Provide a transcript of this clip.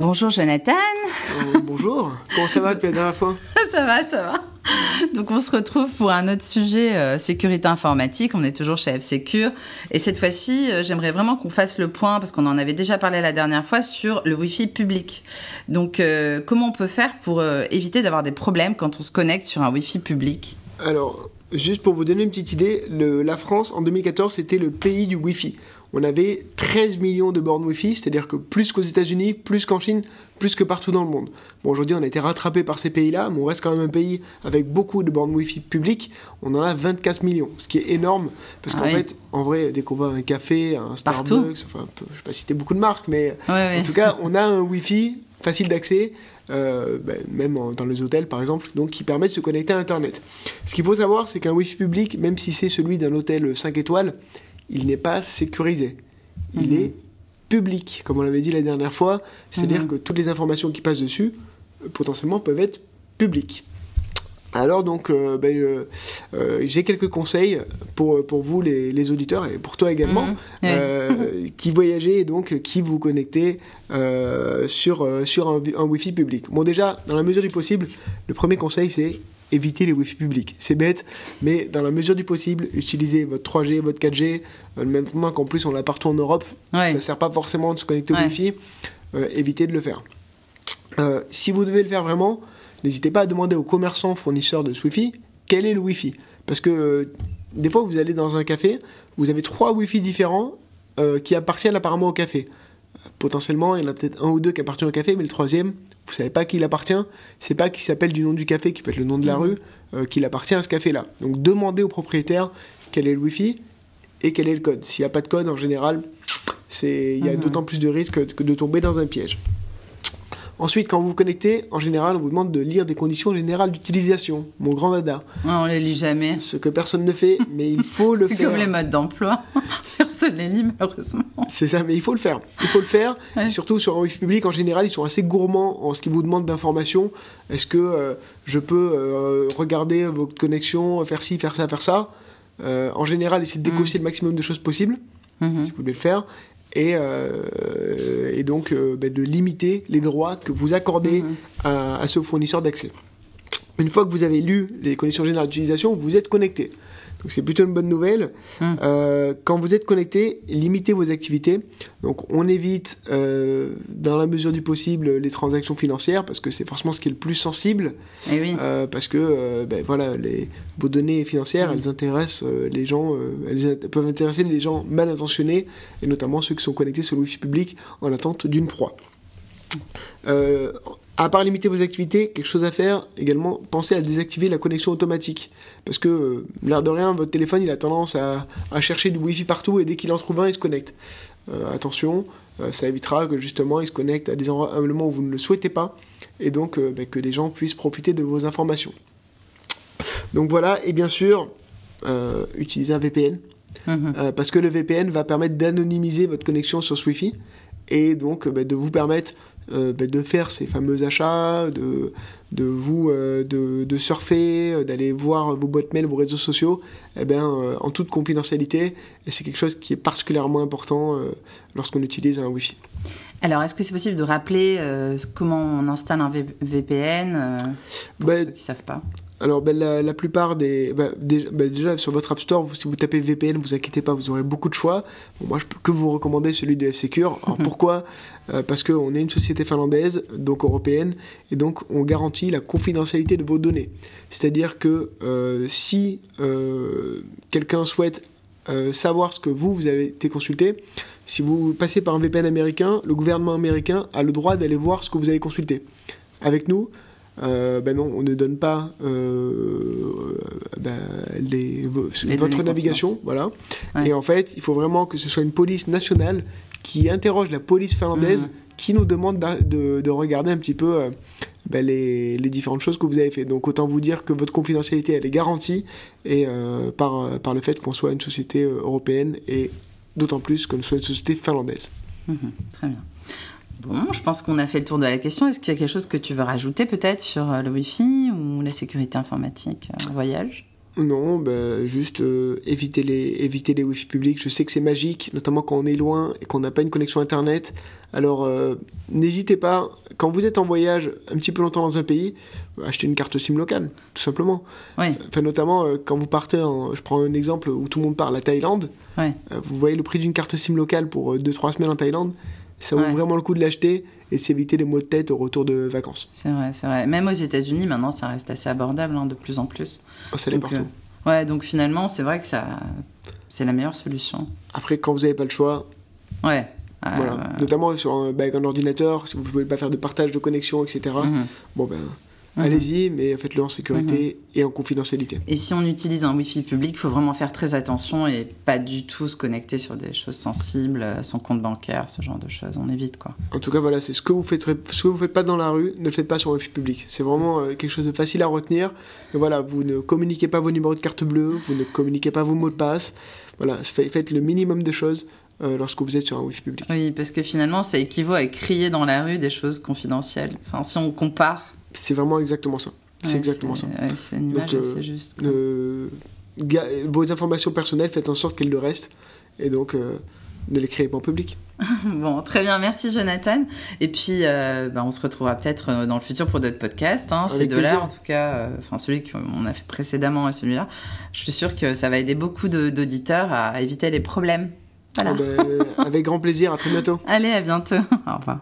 Bonjour Jonathan. Euh, bonjour. Comment ça va depuis la dernière fois? Ça va, ça va. Donc on se retrouve pour un autre sujet euh, sécurité informatique. On est toujours chez F-Secure et cette fois-ci, euh, j'aimerais vraiment qu'on fasse le point parce qu'on en avait déjà parlé la dernière fois sur le Wi-Fi public. Donc comment on peut faire pour éviter d'avoir des problèmes quand on se connecte sur un Wi-Fi public? Alors, juste pour vous donner une petite idée, la France en 2014 c'était le pays du Wi-Fi on avait 13 millions de bornes Wi-Fi, c'est-à-dire que plus qu'aux États-Unis, plus qu'en Chine, plus que partout dans le monde. Bon, aujourd'hui, on a été rattrapé par ces pays-là, mais on reste quand même un pays avec beaucoup de bornes Wi-Fi publiques. On en a 24 millions, ce qui est énorme, parce qu'en ah fait, en vrai, dès qu'on va à un café, un Starbucks, enfin, je ne vais pas citer beaucoup de marques, mais en tout cas, on a un Wi-Fi facile d'accès. Euh, ben, même dans les hôtels par exemple, donc qui permet de se connecter à Internet. Ce qu'il faut savoir, c'est qu'un Wi-Fi public, même si c'est celui d'un hôtel 5 étoiles, il n'est pas sécurisé. Il mhm. est public, comme on l'avait dit la dernière fois, c'est-à-dire mhm. que toutes les informations qui passent dessus, euh, potentiellement, peuvent être publiques. Alors donc, euh, ben, euh, j'ai quelques conseils pour, pour vous les, auditeurs et pour toi également, mhm. qui voyagez et donc qui vous connectez sur, sur un, un Wi-Fi public. Bon déjà, dans la mesure du possible, le premier conseil c'est éviter les Wi-Fi publics. C'est bête, mais dans la mesure du possible, utilisez votre 3G, votre 4G. Euh, maintenant qu'en plus on l'a partout en Europe, ça ne sert pas forcément de se connecter au Wi-Fi. Euh, évitez de le faire. Euh, si vous devez le faire vraiment, n'hésitez pas à demander aux commerçants fournisseurs de ce Wi-Fi quel est le Wi-Fi. Parce que des fois, vous allez dans un café, vous avez trois Wi-Fi différents qui appartiennent apparemment au café potentiellement, il y en a peut-être un ou deux qui appartiennent au café, mais le troisième, vous savez pas qui il appartient, c'est pas qui s'appelle du nom du café, qui peut être le nom de la mhm. rue, euh, qu'il appartient à ce café-là. Donc demandez au propriétaire quel est le Wi-Fi et quel est le code. S'il n'y a pas de code, en général, il y a mhm. d'autant plus de risques que de tomber dans un piège. Ensuite, quand vous vous connectez, en général, on vous demande de lire des conditions générales d'utilisation, mon grand dada. on les lit jamais. Ce que personne ne fait, mais il faut le faire. C'est comme les modes d'emploi. personne les lit, malheureusement. C'est ça, mais il faut le faire. Il faut le faire. Et surtout, sur un wifi public, en général, ils sont assez gourmands en ce qu'ils vous demandent d'informations. Est-ce que euh, je peux euh, regarder votre connexion, faire ci, faire ça, faire ça? Euh, En général, essayez de décocher mm. le maximum de choses possibles, mm-hmm. si vous voulez le faire et, euh, et donc euh, ben, de limiter les droits que vous accordez mhm. à, à, ce fournisseur d'accès. Une fois que vous avez lu les conditions générales d'utilisation, vous êtes connecté. Donc c'est plutôt une bonne nouvelle. Hum. Euh, quand vous êtes connecté, limitez vos activités. Donc on évite, euh, dans la mesure du possible, les transactions financières parce que c'est forcément ce qui est le plus sensible. Eh oui. euh, parce que ben, voilà, les, vos données financières, hum. elles intéressent les gens, elles peuvent intéresser les gens mal intentionnés et notamment ceux qui sont connectés sur le wifi public en attente d'une proie. Euh, à part limiter vos activités, quelque chose à faire également, pensez à désactiver la connexion automatique. Parce que, euh, l'air de rien, votre téléphone il a tendance à, chercher du Wi-Fi partout et dès qu'il en trouve un, il se connecte. Euh, attention, euh, ça évitera que justement il se connecte à des moments où vous ne le souhaitez pas et donc bah, que les gens puissent profiter de vos informations. Donc voilà, et bien sûr, utilisez un VPN. Mhm. parce que le VPN va permettre d'anonymiser votre connexion sur ce Wi-Fi et donc bah, de vous permettre euh, ben, de faire ces fameux achats, de, de vous euh, de, de, surfer, euh, d'aller voir vos boîtes mail, vos réseaux sociaux, eh ben, en toute confidentialité. Et c'est quelque chose qui est particulièrement important lorsqu'on utilise un Wi-Fi. Alors, est-ce que c'est possible de rappeler comment on installe un VPN pour ben, ceux qui ne savent pas? Alors, ben, la, plupart des, ben, ben, déjà, sur votre App Store, si vous tapez VPN, vous inquiétez pas, vous aurez beaucoup de choix. moi, je peux que vous recommander celui de F-Secure. Alors, pourquoi? Euh, Parce qu'on est une société finlandaise, donc européenne, et donc on garantit la confidentialité de vos données. C'est-à-dire que euh, si euh, quelqu'un souhaite savoir ce que vous, vous avez été consulté, si vous passez par un VPN américain, le gouvernement américain a le droit d'aller voir ce que vous avez consulté. Avec nous, euh, ben non, on ne donne pas euh, ben, les, votre navigation, voilà. Et en fait, il faut vraiment que ce soit une police nationale qui interroge la police finlandaise, mhm. qui nous demande de, de, regarder un petit peu euh, ben, les, les, différentes choses que vous avez fait. Donc autant vous dire que votre confidentialité elle est garantie et par, par le fait qu'on soit une société européenne et d'autant plus qu'on soit une société finlandaise. Mhm. très bien. Bon, je pense qu'on a fait le tour de la question. Est-ce qu'il y a quelque chose que tu veux rajouter peut-être sur euh, le Wi-Fi ou la sécurité informatique euh, voyage? Non, bah, juste euh, éviter, les, éviter les Wi-Fi publics. Je sais que c'est magique, notamment quand on est loin et qu'on n'a pas une connexion Internet. Alors, euh, n'hésitez pas, quand vous êtes en voyage un petit peu longtemps dans un pays, achetez une carte SIM locale, tout simplement. Oui. Enfin, notamment euh, quand vous partez, en, je prends un exemple où tout le monde part, la Thaïlande. Ouais. Vous voyez le prix d'une carte SIM locale pour 2-3 semaines en Thaïlande. Ça vaut Ouais. vraiment le coup de l'acheter et s'éviter les maux de tête au retour de vacances. C'est vrai, c'est vrai. Même aux États-Unis, maintenant, ça reste assez abordable hein, de plus en plus. Oh, ça l'est partout. euh, ouais, donc finalement, c'est vrai que ça, c'est la meilleure solution. Après, quand vous n'avez pas le choix, Ouais. Euh, voilà. notamment sur un, bah, avec un ordinateur, si vous ne pouvez pas faire de partage de connexion, etc. mhm. Bon ben, Allez-y, mais faites-le en sécurité et en confidentialité. Et si on utilise un Wi-Fi public, il faut vraiment faire très attention et pas du tout se connecter sur des choses sensibles, euh, son compte bancaire, ce genre de choses. On évite quoi. En tout cas, voilà, c'est ce que vous faites, ce que vous faites pas dans la rue, ne le faites pas sur wifi public. C'est vraiment euh, quelque chose de facile à retenir. Et voilà, vous ne communiquez pas vos numéros de carte bleue, vous ne communiquez pas vos mots de passe. Voilà, fa- faites le minimum de choses euh, lorsque vous êtes sur un wifi public. Oui, parce que finalement, ça équivaut à crier dans la rue des choses confidentielles. Enfin, si on compare. C'est vraiment exactement ça. C'est ouais, exactement ça. ouais, c'est une image Donc, euh, assez juste. vos informations personnelles, faites en sorte qu'elles le restent. Et donc, euh, ne les créez pas en public. Bon, très bien, merci Jonathan. Et puis, euh, bah, on se retrouvera peut-être dans le futur pour d'autres podcasts. Hein, ces deux-là, en tout cas, euh, enfin celui qu'on a fait précédemment et celui-là. Je suis sûre que ça va aider beaucoup d'auditeurs à éviter les problèmes. Voilà. Eh ben, avec grand plaisir, à très bientôt. Allez, à bientôt. Au revoir.